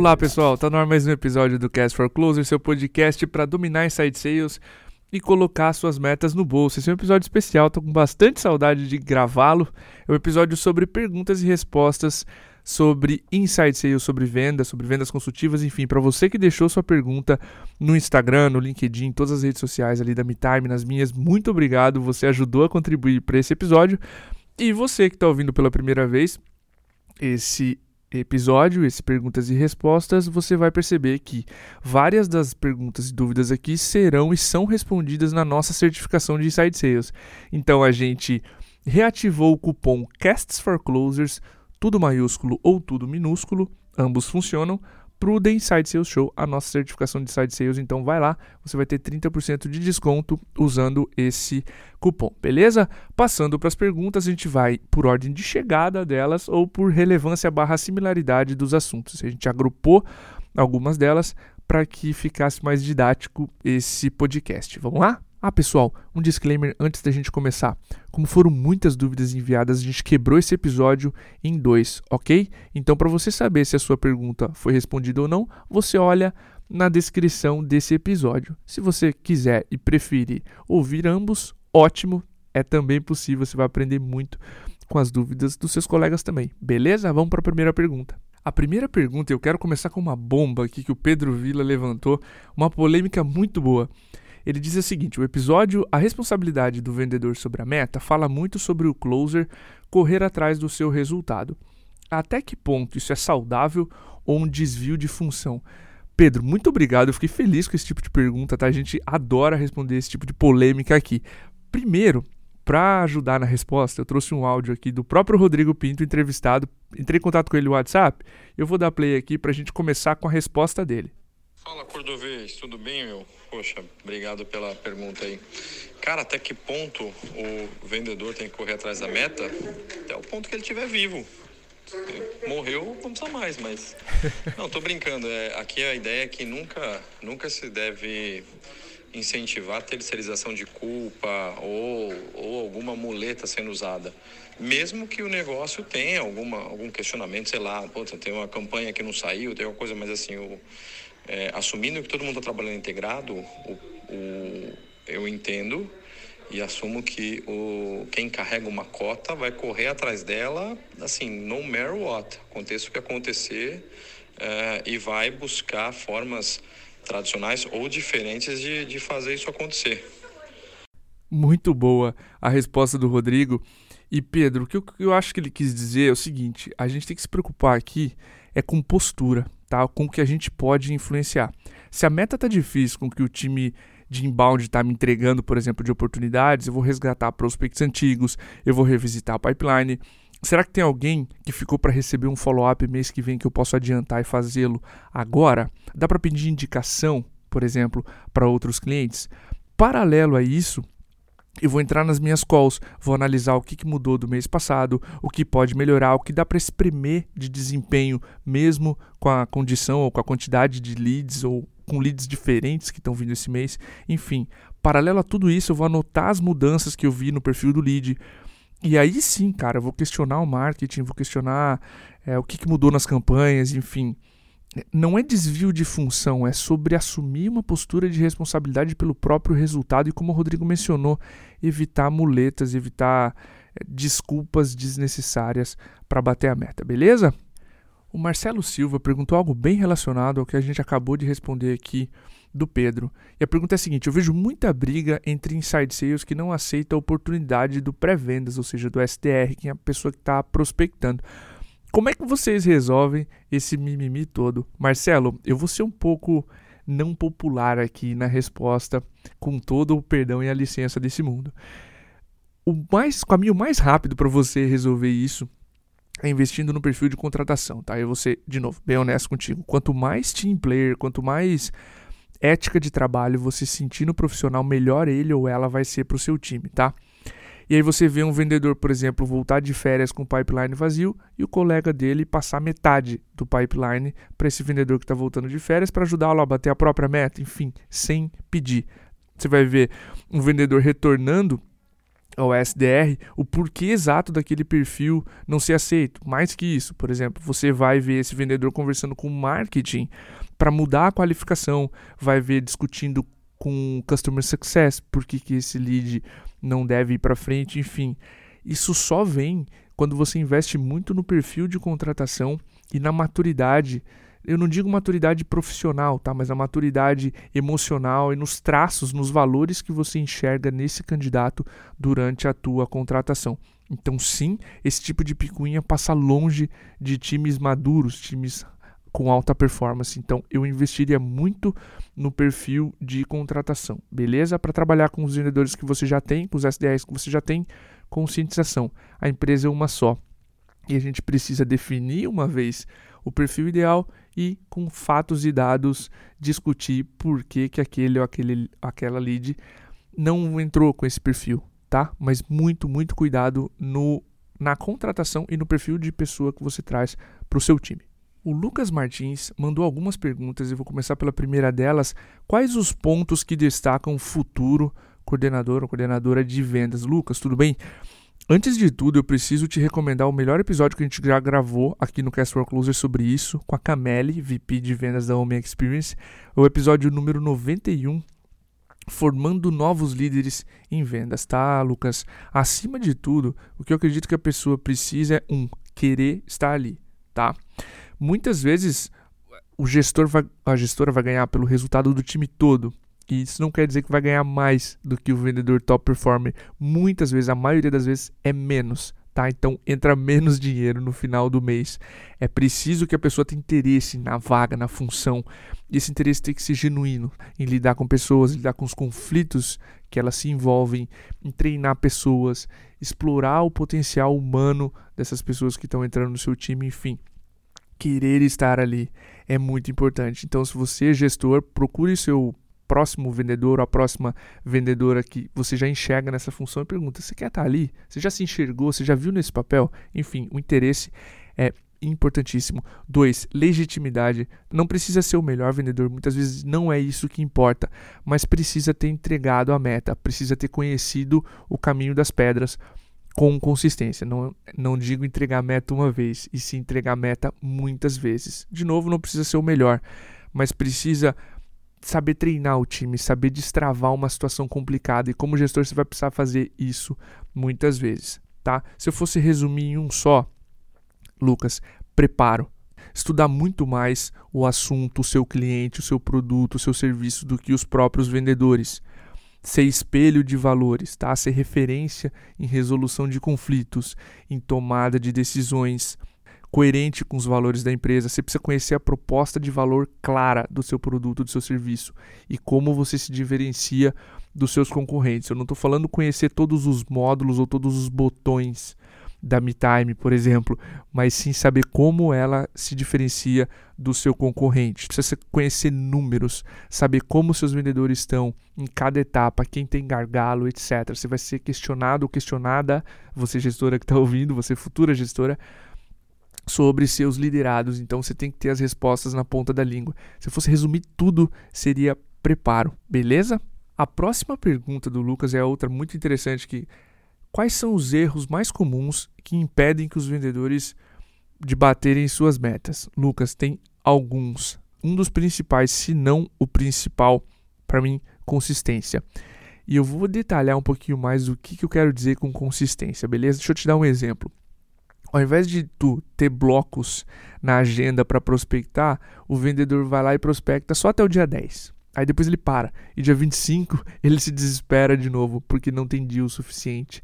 Olá pessoal, tá no ar mais um episódio do Cast for Closer, seu podcast para dominar inside sales e colocar suas metas no bolso. Esse é um episódio especial, tô com bastante saudade de gravá-lo. É um episódio sobre perguntas e respostas sobre inside sales, sobre vendas, sobre vendas consultivas, enfim, para você que deixou sua pergunta no Instagram, no LinkedIn, em todas as redes sociais ali da MeTime, nas minhas, muito obrigado, você ajudou a contribuir para esse episódio. E você que está ouvindo pela primeira vez, esse episódio, esse perguntas e respostas, você vai perceber que várias das perguntas e dúvidas aqui serão e são respondidas na nossa certificação de Inside Sales. Então a gente reativou o cupom Casts for Closers, tudo maiúsculo ou tudo minúsculo, ambos funcionam, para o The Inside Sales Show, a nossa certificação de Inside Sales. Então vai lá, você vai ter 30% de desconto usando esse cupom, beleza? Passando para as perguntas, a gente vai por ordem de chegada delas ou por relevância barra similaridade dos assuntos. A gente agrupou algumas delas para que ficasse mais didático esse podcast. Vamos lá? Ah, pessoal, um disclaimer antes da gente começar. Como foram muitas dúvidas enviadas, a gente quebrou esse episódio em dois, ok? Então, para você saber se a sua pergunta foi respondida ou não, você olha na descrição desse episódio. Se você quiser e preferir ouvir ambos, ótimo, é também possível, você vai aprender muito com as dúvidas dos seus colegas também. Beleza? Vamos para a primeira pergunta. A primeira pergunta, eu quero começar com uma bomba aqui que o Pedro Vila levantou, uma polêmica muito boa. Ele diz o seguinte: o episódio A Responsabilidade do Vendedor sobre a Meta fala muito sobre o closer correr atrás do seu resultado. Até que ponto isso é saudável ou um desvio de função? Pedro, muito obrigado. Eu fiquei feliz com esse tipo de pergunta, tá? A gente adora responder esse tipo de polêmica aqui. Primeiro, para ajudar na resposta, eu trouxe um áudio aqui do próprio Rodrigo Pinto, entrevistado. Entrei em contato com ele no WhatsApp. Eu vou dar play aqui para a gente começar com a resposta dele. Fala, Cordovez, tudo bem, meu? Poxa, obrigado pela pergunta aí. Cara, até que ponto o vendedor tem que correr atrás da meta? Até o ponto que ele estiver vivo. Morreu, não precisa mais, mas. Não, tô brincando. É, aqui a ideia é que nunca, nunca se deve incentivar a terceirização de culpa ou, ou alguma muleta sendo usada. Mesmo que o negócio tenha alguma, algum questionamento, sei lá, pô, tem uma campanha que não saiu, tem alguma coisa, mas assim, o, é, assumindo que todo mundo está trabalhando integrado, o, o, eu entendo e assumo que o, quem carrega uma cota vai correr atrás dela, assim, no matter what, aconteça o que acontecer, é, e vai buscar formas tradicionais ou diferentes de, de fazer isso acontecer. Muito boa a resposta do Rodrigo. E Pedro, o que eu, eu acho que ele quis dizer é o seguinte: a gente tem que se preocupar aqui é com postura tá? com o que a gente pode influenciar. Se a meta tá difícil com que o time de inbound está me entregando, por exemplo, de oportunidades, eu vou resgatar prospects antigos, eu vou revisitar a pipeline. Será que tem alguém que ficou para receber um follow-up mês que vem que eu posso adiantar e fazê-lo agora? Dá para pedir indicação, por exemplo, para outros clientes? Paralelo a isso, eu vou entrar nas minhas calls, vou analisar o que, mudou do mês passado, o que pode melhorar, o que dá para espremer de desempenho, mesmo com a condição ou com a quantidade de leads ou com leads diferentes que estão vindo esse mês. Enfim, paralelo a tudo isso, eu vou anotar as mudanças que eu vi no perfil do lead. E aí sim, cara, eu vou questionar o marketing, vou questionar é, o que mudou nas campanhas, enfim não é desvio de função, é sobre assumir uma postura de responsabilidade pelo próprio resultado e, como o Rodrigo mencionou, evitar muletas, evitar é, desculpas desnecessárias para bater a meta, beleza? O Marcelo Silva perguntou algo bem relacionado ao que a gente acabou de responder aqui do Pedro. E a pergunta é a seguinte: eu vejo muita briga entre inside sales que não aceita a oportunidade do pré-vendas, ou seja, do SDR, que é a pessoa que está prospectando. Como é que vocês resolvem esse mimimi todo? Marcelo, eu vou ser um pouco não popular aqui na resposta, com todo o perdão e a licença desse mundo. O mais, caminho mais rápido para você resolver isso é investindo no perfil de contratação, tá? Eu vou ser, de novo, bem honesto contigo. Quanto mais team player, quanto mais ética de trabalho você sentir no profissional, melhor ele ou ela vai ser para o seu time, tá? E aí você vê um vendedor, por exemplo, voltar de férias com o pipeline vazio e o colega dele passar metade do pipeline para esse vendedor que está voltando de férias para ajudá-lo a bater a própria meta, enfim, sem pedir. Você vai ver um vendedor retornando ao SDR o porquê exato daquele perfil não ser aceito. Mais que isso, por exemplo, você vai ver esse vendedor conversando com marketing para mudar a qualificação, vai ver discutindo com customer success, por que, que esse lead não deve ir para frente, enfim. Isso só vem quando você investe muito no perfil de contratação e na maturidade. Eu não digo maturidade profissional, tá? Mas a maturidade emocional e nos traços, nos valores que você enxerga nesse candidato durante a tua contratação. Então, sim, esse tipo de picuinha passa longe de times maduros, times com alta performance. Então, eu investiria muito no perfil de contratação, beleza? Para trabalhar com os vendedores que você já tem, com os SDRs que você já tem, conscientização. A empresa é uma só. E a gente precisa definir uma vez o perfil ideal e, com fatos e dados, discutir por que, que aquele ou aquele, aquela lead não entrou com esse perfil, tá? Mas muito, muito cuidado no, na contratação e no perfil de pessoa que você traz para o seu time. O Lucas Martins mandou algumas perguntas e vou começar pela primeira delas. Quais os pontos que destacam o futuro coordenador ou coordenadora de vendas? Lucas, tudo bem? Antes de tudo, eu preciso te recomendar o melhor episódio que a gente já gravou aqui no Cast for Closer sobre isso, com a Cameli, VP de vendas da Home Experience, o episódio número 91, formando novos líderes em vendas, tá, Lucas? Acima de tudo, o que eu acredito que a pessoa precisa é um querer estar ali, tá? Muitas vezes o gestor vai, a gestora vai ganhar pelo resultado do time todo. E isso não quer dizer que vai ganhar mais do que o vendedor top performer. Muitas vezes, a maioria das vezes, é menos. Tá? Então entra menos dinheiro no final do mês. É preciso que a pessoa tenha interesse na vaga, na função. E esse interesse tem que ser genuíno em lidar com pessoas, lidar com os conflitos que elas se envolvem, em treinar pessoas, explorar o potencial humano dessas pessoas que estão entrando no seu time, enfim querer estar ali é muito importante. Então, se você é gestor, procure seu próximo vendedor ou a próxima vendedora que você já enxerga nessa função e pergunta: você quer estar ali? Você já se enxergou? Você já viu nesse papel? Enfim, o interesse é importantíssimo. Dois, legitimidade. Não precisa ser o melhor vendedor, muitas vezes não é isso que importa, mas precisa ter entregado a meta, precisa ter conhecido o caminho das pedras com consistência. Não, não digo entregar meta uma vez, e sim entregar meta muitas vezes. De novo, não precisa ser o melhor, mas precisa saber treinar o time, saber destravar uma situação complicada. E como gestor, você vai precisar fazer isso muitas vezes. Tá? Se eu fosse resumir em um só, Lucas, preparo. Estudar muito mais o assunto, o seu cliente, o seu produto, o seu serviço do que os próprios vendedores ser espelho de valores, tá? ser referência em resolução de conflitos, em tomada de decisões, coerente com os valores da empresa. Você precisa conhecer a proposta de valor clara do seu produto, do seu serviço e como você se diferencia dos seus concorrentes. Eu não estou falando conhecer todos os módulos ou todos os botões da MeTime, por exemplo, mas sim saber como ela se diferencia do seu concorrente. Precisa conhecer números, saber como seus vendedores estão em cada etapa, quem tem gargalo, etc. Você vai ser questionado ou questionada, você gestora que está ouvindo, você futura gestora, sobre seus liderados. Então você tem que ter as respostas na ponta da língua. Se eu fosse resumir tudo, seria preparo, beleza? A próxima pergunta do Lucas é outra muito interessante que Quais são os erros mais comuns que impedem que os vendedores de baterem suas metas? Lucas, tem alguns. Um dos principais, se não o principal, para mim, consistência. E eu vou detalhar um pouquinho mais o que, que eu quero dizer com consistência, beleza? Deixa eu te dar um exemplo. Ao invés de tu ter blocos na agenda para prospectar, o vendedor vai lá e prospecta só até o dia 10. Aí depois ele para. E dia 25 ele se desespera de novo porque não tem dia o suficiente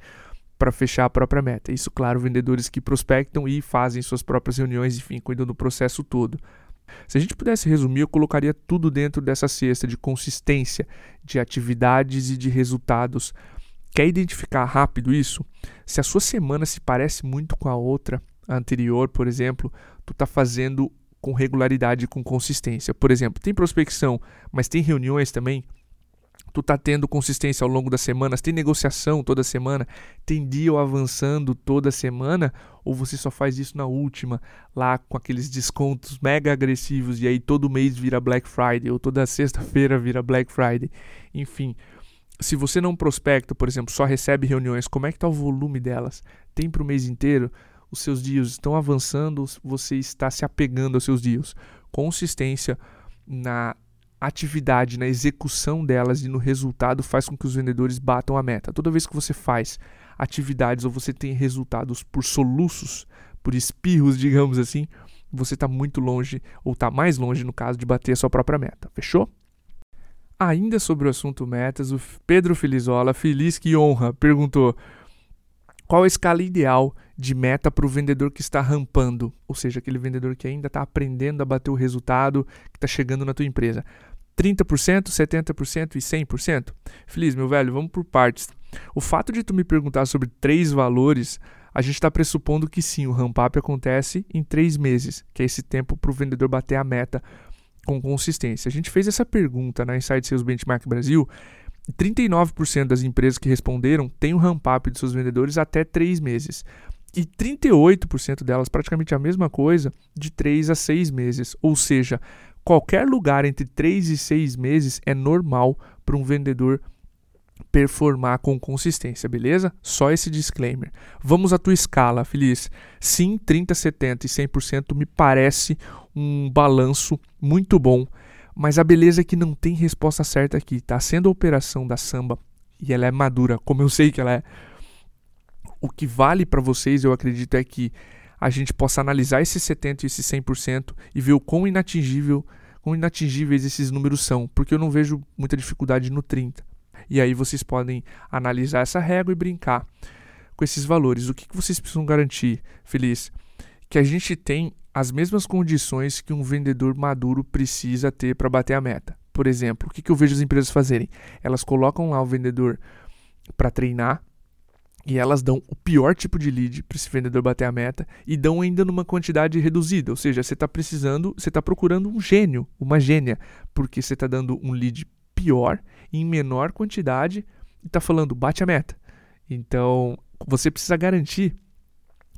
para fechar a própria meta. Isso, claro, vendedores que prospectam e fazem suas próprias reuniões, enfim, cuidam do processo todo. Se a gente pudesse resumir, eu colocaria tudo dentro dessa cesta de consistência, de atividades e de resultados. Quer identificar rápido isso? Se a sua semana se parece muito com a outra, a anterior, por exemplo, tu está fazendo com regularidade e com consistência. Por exemplo, tem prospecção, mas tem reuniões também. Tu tá tendo consistência ao longo das semanas, tem negociação toda semana, tem deal avançando toda semana, ou você só faz isso na última, lá com aqueles descontos mega agressivos e aí todo mês vira Black Friday, ou toda sexta-feira vira Black Friday. Enfim, se você não prospecta, por exemplo, só recebe reuniões, como é que está o volume delas? Tem para o mês inteiro? Os seus dias estão avançando? Você está se apegando aos seus dias? Consistência na atividade, na execução delas e no resultado faz com que os vendedores batam a meta. Toda vez que você faz atividades ou você tem resultados por soluços, por espirros, digamos assim, você está muito longe, ou está mais longe no caso, de bater a sua própria meta. Fechou? Ainda sobre o assunto metas, o Pedro Felizola, feliz que honra, perguntou qual a escala ideal de meta para o vendedor que está rampando, ou seja, aquele vendedor que ainda está aprendendo a bater o resultado que está chegando na tua empresa. 30%, 70% e 100%? Feliz, meu velho, vamos por partes. O fato de tu me perguntar sobre três valores, a gente está pressupondo que sim, o ramp up acontece em três meses, que é esse tempo para o vendedor bater a meta com consistência. A gente fez essa pergunta na Inside Sales Benchmark Brasil. 39% das empresas que responderam têm um ramp-up de seus vendedores até 3 meses. E 38% delas, praticamente a mesma coisa, de 3 a 6 meses. Ou seja, qualquer lugar entre 3 e 6 meses é normal para um vendedor performar com consistência, beleza? Só esse disclaimer. Vamos à tua escala, Feliz. Sim, 30, 70 e 100% me parece um balanço muito bom, mas a beleza é que não tem resposta certa aqui. Tá sendo a operação da samba e ela é madura, como eu sei que ela é. O que vale para vocês, eu acredito, é que a gente possa analisar esses 70 e esses 100% e ver o quão inatingível, quão inatingíveis esses números são, porque eu não vejo muita dificuldade no 30. E aí vocês podem analisar essa régua e brincar com esses valores. O que, vocês precisam garantir, Feliz? Que a gente tem as mesmas condições que um vendedor maduro precisa ter para bater a meta. Por exemplo, o que, que eu vejo as empresas fazerem? Elas colocam lá o vendedor para treinar e elas dão o pior tipo de lead para esse vendedor bater a meta e dão ainda numa quantidade reduzida. Ou seja, você está precisando, você está procurando um gênio, uma gênia, porque você está dando um lead pior, em menor quantidade, e está falando, bate a meta. Então, você precisa garantir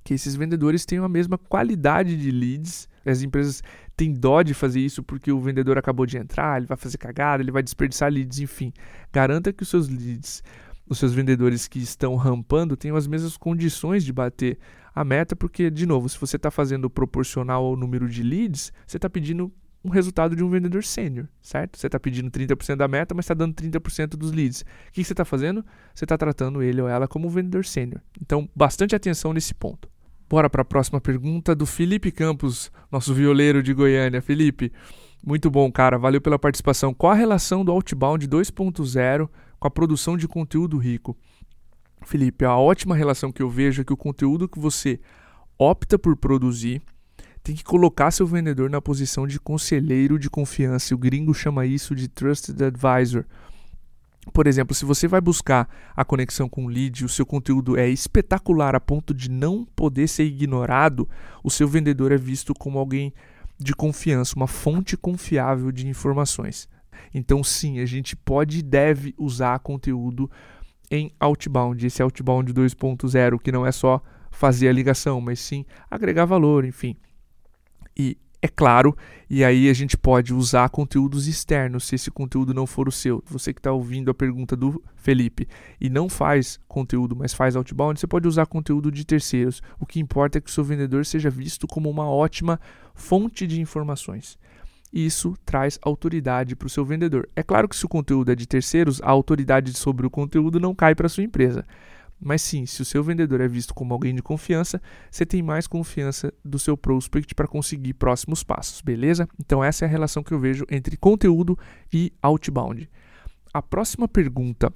que esses vendedores tenham a mesma qualidade de leads. As empresas têm dó de fazer isso porque o vendedor acabou de entrar, ele vai fazer cagada, ele vai desperdiçar leads, enfim. Garanta que os seus leads, os seus vendedores que estão rampando tenham as mesmas condições de bater a meta, porque, de novo, se você está fazendo proporcional ao número de leads, você está pedindo um resultado de um vendedor sênior, certo? Você está pedindo 30% da meta, mas está dando 30% dos leads. O que você está fazendo? Você está tratando ele ou ela como um vendedor sênior. Então, bastante atenção nesse ponto. Bora para a próxima pergunta do Felipe Campos, nosso violeiro de Goiânia. Felipe, muito bom, cara. Valeu pela participação. Qual a relação do Outbound 2.0 com a produção de conteúdo rico? Felipe, a ótima relação que eu vejo é que o conteúdo que você opta por produzir tem que colocar seu vendedor na posição de conselheiro de confiança. O gringo chama isso de trusted advisor. Por exemplo, se você vai buscar a conexão com o lead, o seu conteúdo é espetacular a ponto de não poder ser ignorado, o seu vendedor é visto como alguém de confiança, uma fonte confiável de informações. Então, sim, a gente pode e deve usar conteúdo em outbound, esse outbound 2.0, que não é só fazer a ligação, mas sim agregar valor, enfim. E é claro, e aí a gente pode usar conteúdos externos se esse conteúdo não for o seu. Você que está ouvindo a pergunta do Felipe e não faz conteúdo, mas faz outbound, você pode usar conteúdo de terceiros. O que importa é que o seu vendedor seja visto como uma ótima fonte de informações. Isso traz autoridade para o seu vendedor. É claro que se o conteúdo é de terceiros, a autoridade sobre o conteúdo não cai para a sua empresa. Mas sim, se o seu vendedor é visto como alguém de confiança, você tem mais confiança do seu prospect para conseguir próximos passos, beleza? Então essa é a relação que eu vejo entre conteúdo e outbound. A próxima pergunta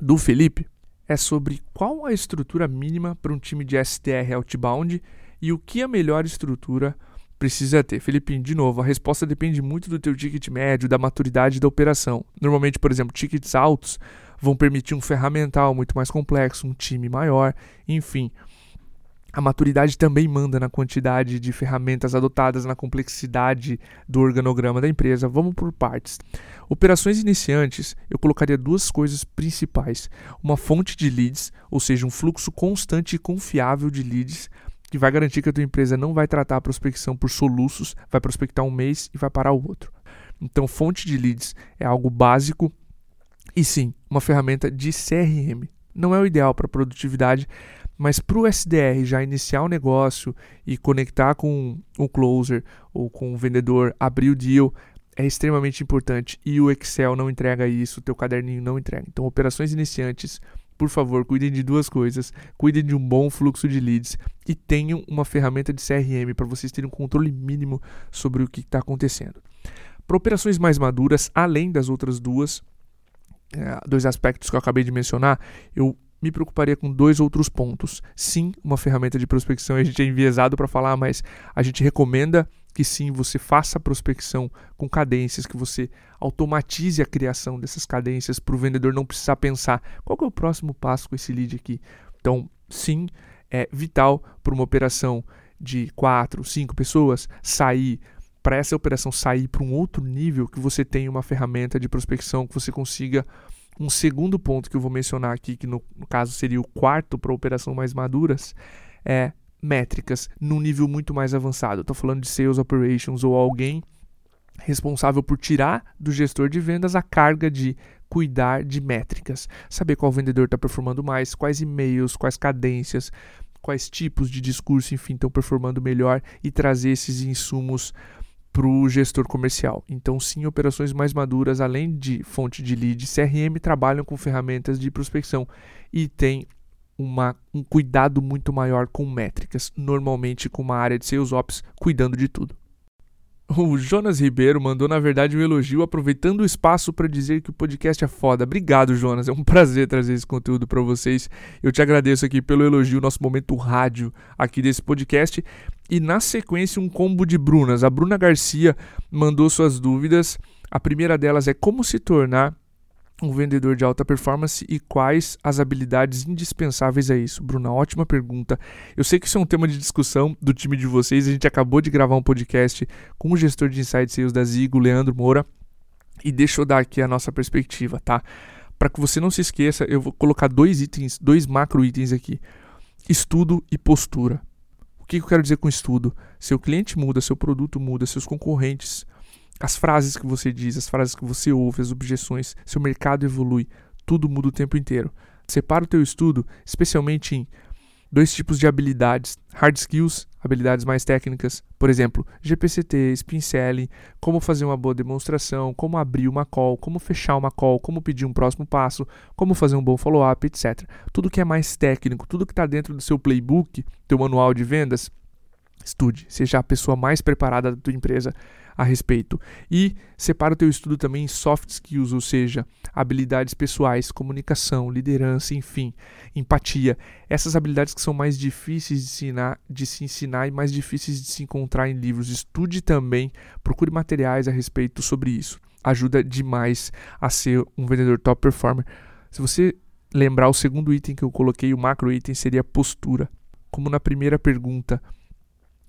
do Felipe é sobre qual a estrutura mínima para um time de STR outbound e o que a melhor estrutura precisa ter. Felipe, de novo, a resposta depende muito do teu ticket médio, da maturidade da operação. Normalmente, por exemplo, tickets altos vão permitir um ferramental muito mais complexo, um time maior, enfim. A maturidade também manda na quantidade de ferramentas adotadas, na complexidade do organograma da empresa. Vamos por partes. Operações iniciantes, eu colocaria duas coisas principais: uma fonte de leads, ou seja, um fluxo constante e confiável de leads, que vai garantir que a tua empresa não vai tratar a prospecção por soluços, vai prospectar um mês e vai parar o outro. Então, fonte de leads é algo básico E sim, uma ferramenta de CRM. Não é o ideal para produtividade, mas para o SDR já iniciar o negócio e conectar com o closer ou com o vendedor, abrir o deal, é extremamente importante e o Excel não entrega isso, o teu caderninho não entrega. Então, operações iniciantes, por favor, cuidem de duas coisas: cuidem de um bom fluxo de leads e tenham uma ferramenta de CRM para vocês terem um controle mínimo sobre o que está acontecendo. Para operações mais maduras, além das outras duas, é, dois aspectos que eu acabei de mencionar, eu me preocuparia com dois outros pontos. Sim, uma ferramenta de prospecção, a gente é enviesado para falar, mas a gente recomenda que sim, você faça a prospecção com cadências, que você automatize a criação dessas cadências para o vendedor não precisar pensar qual é o próximo passo com esse lead aqui. Então, sim, é vital para uma operação de quatro, cinco pessoas sair para essa operação sair para um outro nível que você tenha uma ferramenta de prospecção que você consiga um segundo ponto que eu vou mencionar aqui, que no, no caso seria o quarto para operação mais maduras, é métricas num nível muito mais avançado. Estou falando de sales operations ou alguém responsável por tirar do gestor de vendas a carga de cuidar de métricas, saber qual vendedor está performando mais, quais e-mails, quais cadências, quais tipos de discurso, enfim, estão performando melhor e trazer esses insumos para o gestor comercial. Então, sim, operações mais maduras, além de fonte de lead, CRM trabalham com ferramentas de prospecção e tem uma, um cuidado muito maior com métricas, normalmente com uma área de sales ops cuidando de tudo. O Jonas Ribeiro mandou, na verdade, um elogio, aproveitando o espaço para dizer que o podcast é foda. Obrigado, Jonas. É um prazer trazer esse conteúdo para vocês. Eu te agradeço aqui pelo elogio, nosso momento rádio aqui desse podcast. E na sequência, um combo de Brunas. A Bruna Garcia mandou suas dúvidas. A primeira delas é como se tornar um vendedor de alta performance e quais as habilidades indispensáveis a isso? Bruna, ótima pergunta. Eu sei que isso é um tema de discussão do time de vocês. A gente acabou de gravar um podcast com o gestor de Inside Sales da Zigo, Leandro Moura, e deixa eu dar aqui a nossa perspectiva, tá? Para que você não se esqueça, eu vou colocar dois itens, dois macro itens aqui: estudo e postura. O que eu quero dizer com estudo? Seu cliente muda, seu produto muda, seus concorrentes as frases que você diz, as frases que você ouve, as objeções, seu mercado evolui, tudo muda o tempo inteiro. Separa o teu estudo, especialmente em dois tipos de habilidades: hard skills, habilidades mais técnicas, por exemplo, GPCT, spin selling, como fazer uma boa demonstração, como abrir uma call, como fechar uma call, como pedir um próximo passo, como fazer um bom follow-up, etc. Tudo que é mais técnico, tudo que está dentro do seu playbook, teu manual de vendas, estude, seja a pessoa mais preparada da tua empresa a respeito. E separa o teu estudo também em soft skills, ou seja, habilidades pessoais, comunicação, liderança, enfim, empatia. Essas habilidades que são mais difíceis de, ensinar, de se ensinar e mais difíceis de se encontrar em livros. Estude também, procure materiais a respeito sobre isso. Ajuda demais a ser um vendedor top performer. Se você lembrar o segundo item que eu coloquei, o macro item seria postura. Como na primeira pergunta,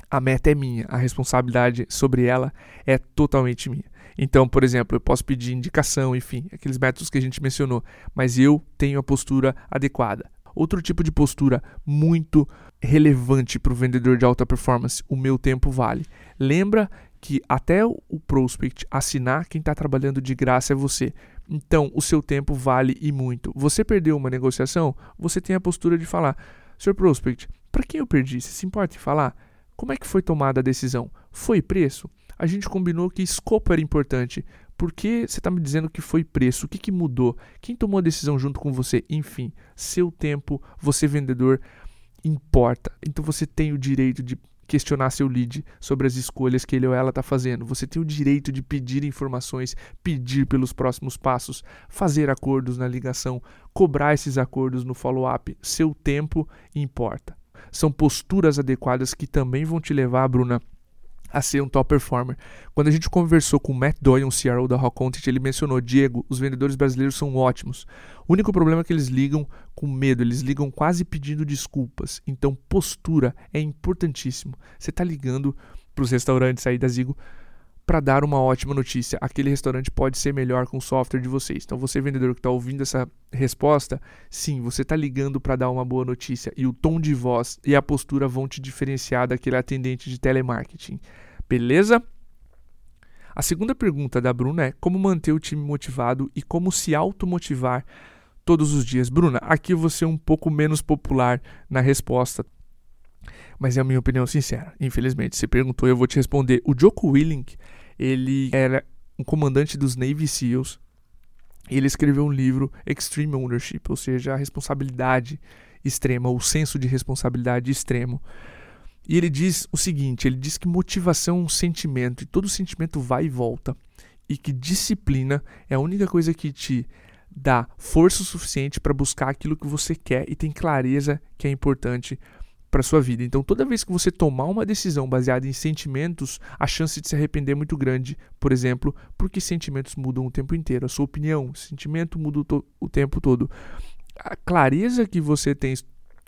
a meta é minha, a responsabilidade sobre ela é totalmente minha. Então, por exemplo, eu posso pedir indicação, enfim, aqueles métodos que a gente mencionou, mas eu tenho a postura adequada. Outro tipo de postura muito relevante para o vendedor de alta performance, o meu tempo vale. Lembra que até o prospect assinar, quem está trabalhando de graça é você. Então, o seu tempo vale e muito. Você perdeu uma negociação, você tem a postura de falar: Sr. Prospect, para quem eu perdi? Você se importa em falar? Como é que foi tomada a decisão? Foi preço? A gente combinou que escopo era importante. Por que você está me dizendo que foi preço? O que, que mudou? Quem tomou a decisão junto com você? Enfim, seu tempo, você vendedor, importa. Então você tem o direito de questionar seu lead sobre as escolhas que ele ou ela está fazendo. Você tem o direito de pedir informações, pedir pelos próximos passos, fazer acordos na ligação, cobrar esses acordos no follow-up. Seu tempo importa são posturas adequadas que também vão te levar, Bruna, a ser um top performer. Quando a gente conversou com o Matt Doyle, um CRO da Rock Content, ele mencionou: Diego, os vendedores brasileiros são ótimos. O único problema é que eles ligam com medo, eles ligam quase pedindo desculpas. Então, postura é importantíssimo. Você está ligando para os restaurantes aí da Zigo para dar uma ótima notícia. Aquele restaurante pode ser melhor com o software de vocês. Então, você vendedor que está ouvindo essa resposta, sim, você está ligando para dar uma boa notícia e o tom de voz e a postura vão te diferenciar daquele atendente de telemarketing. Beleza? A segunda pergunta da Bruna é como manter o time motivado e como se automotivar todos os dias. Bruna, aqui vou ser um pouco menos popular na resposta, mas é a minha opinião sincera. Infelizmente, você perguntou, eu vou te responder. O Joko Willink, ele era um comandante dos Navy SEALs. E ele escreveu um livro Extreme Ownership, ou seja, a responsabilidade extrema, o senso de responsabilidade extremo. E ele diz o seguinte: ele diz que motivação é um sentimento, e todo sentimento vai e volta. E que disciplina é a única coisa que te dá força suficiente para buscar aquilo que você quer e tem clareza que é importante para sua vida. Então, toda vez que você tomar uma decisão baseada em sentimentos, a chance de se arrepender é muito grande. Por exemplo, porque sentimentos mudam o tempo inteiro. A sua opinião, sentimento muda o, tempo todo. A clareza que você tem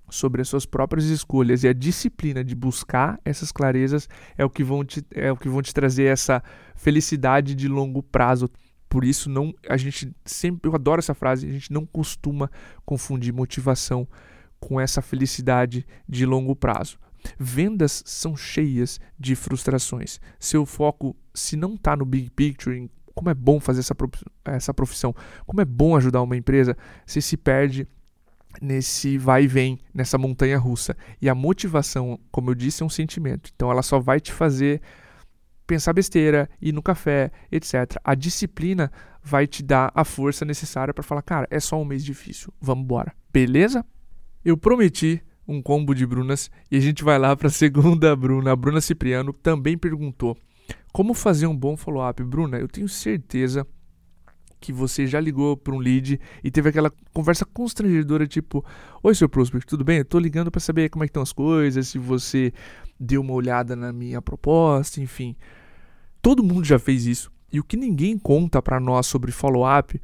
sobre as suas próprias escolhas e a disciplina de buscar essas clarezas é o que vão te, é o que vão te trazer essa felicidade de longo prazo. Por isso não a gente sempre eu adoro essa frase, a gente não costuma confundir motivação com essa felicidade de longo prazo. Vendas são cheias de frustrações. Seu foco, se não está no big picture, em como é bom fazer essa profissão, como é bom ajudar uma empresa, você se perde nesse vai e vem, nessa montanha russa. E a motivação, como eu disse, é um sentimento. Então ela só vai te fazer pensar besteira, ir no café, etc. A disciplina vai te dar a força necessária para falar, cara, é só um mês difícil, vamos embora. Beleza? Eu prometi um combo de Brunas e a gente vai lá para a segunda Bruna. A Bruna Cipriano também perguntou: "Como fazer um bom follow-up, Bruna? Eu tenho certeza que você já ligou para um lead e teve aquela conversa constrangedora, tipo: Oi, seu prospect, tudo bem? Eu ligando para saber como é que estão as coisas, se você deu uma olhada na minha proposta, enfim. Todo mundo já fez isso. E o que ninguém conta para nós sobre follow-up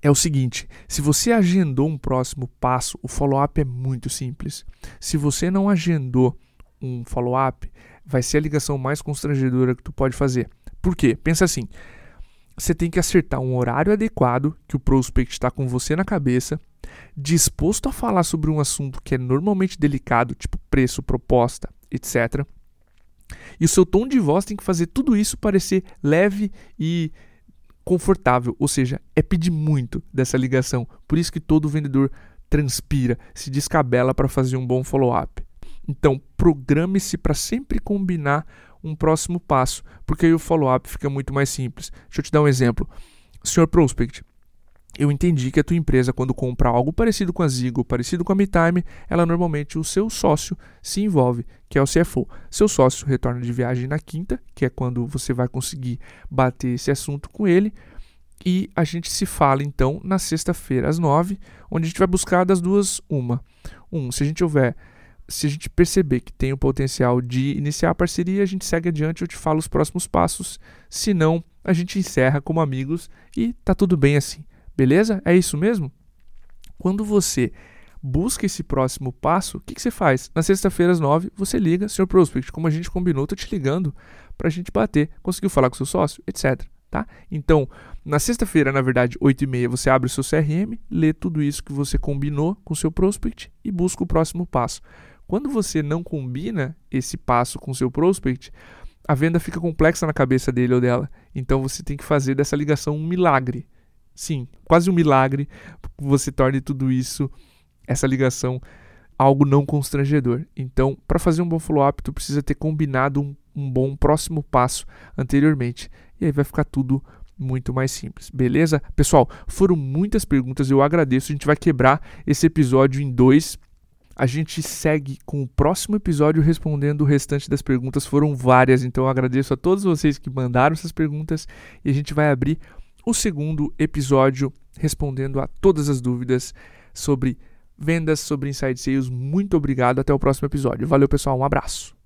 é o seguinte: se você agendou um próximo passo, o follow-up é muito simples. Se você não agendou um follow-up, vai ser a ligação mais constrangedora que tu pode fazer. Por quê? Pensa assim: você tem que acertar um horário adequado que o prospect está com você na cabeça, disposto a falar sobre um assunto que é normalmente delicado, tipo preço, proposta, etc. E o seu tom de voz tem que fazer tudo isso parecer leve e confortável, ou seja, é pedir muito dessa ligação. Por isso que todo vendedor transpira, se descabela para fazer um bom follow-up. Então, programe-se para sempre combinar um próximo passo, porque aí o follow-up fica muito mais simples. Deixa eu te dar um exemplo. Senhor Prospect, eu entendi que a tua empresa, quando compra algo parecido com a Zigo, parecido com a MeTime, ela normalmente, o seu sócio se envolve, que é o CFO. Seu sócio retorna de viagem na quinta, que é quando você vai conseguir bater esse assunto com ele, e a gente se fala então na sexta-feira às nove, onde a gente vai buscar das duas uma. Um, se a gente houver se a gente perceber que tem o potencial de iniciar a parceria, a gente segue adiante, eu te falo os próximos passos. Se não, a gente encerra como amigos e tá tudo bem assim. Beleza? É isso mesmo? Quando você busca esse próximo passo, o que, que você faz? Na sexta-feira às nove, você liga, Sr. Prospect, como a gente combinou, tô te ligando para a gente bater. Conseguiu falar com seu sócio, etc. Tá? Então, na sexta-feira, na verdade, 8 e meia, você abre o seu CRM, lê tudo isso que você combinou com o seu prospect e busca o próximo passo. Quando você não combina esse passo com o seu prospect, a venda fica complexa na cabeça dele ou dela. Então você tem que fazer dessa ligação um milagre. Sim, quase um milagre, você torne tudo isso, essa ligação, algo não constrangedor. Então, para fazer um bom follow-up, tu precisa ter combinado um, um bom próximo passo anteriormente. E aí vai ficar tudo muito mais simples, beleza? Pessoal, foram muitas perguntas, eu agradeço. A gente vai quebrar esse episódio em dois a gente segue com o próximo episódio respondendo o restante das perguntas. Foram várias, então eu agradeço a todos vocês que mandaram essas perguntas e a gente vai abrir o segundo episódio respondendo a todas as dúvidas sobre vendas, sobre inside sales. Muito obrigado, até o próximo episódio. Valeu, pessoal, um abraço.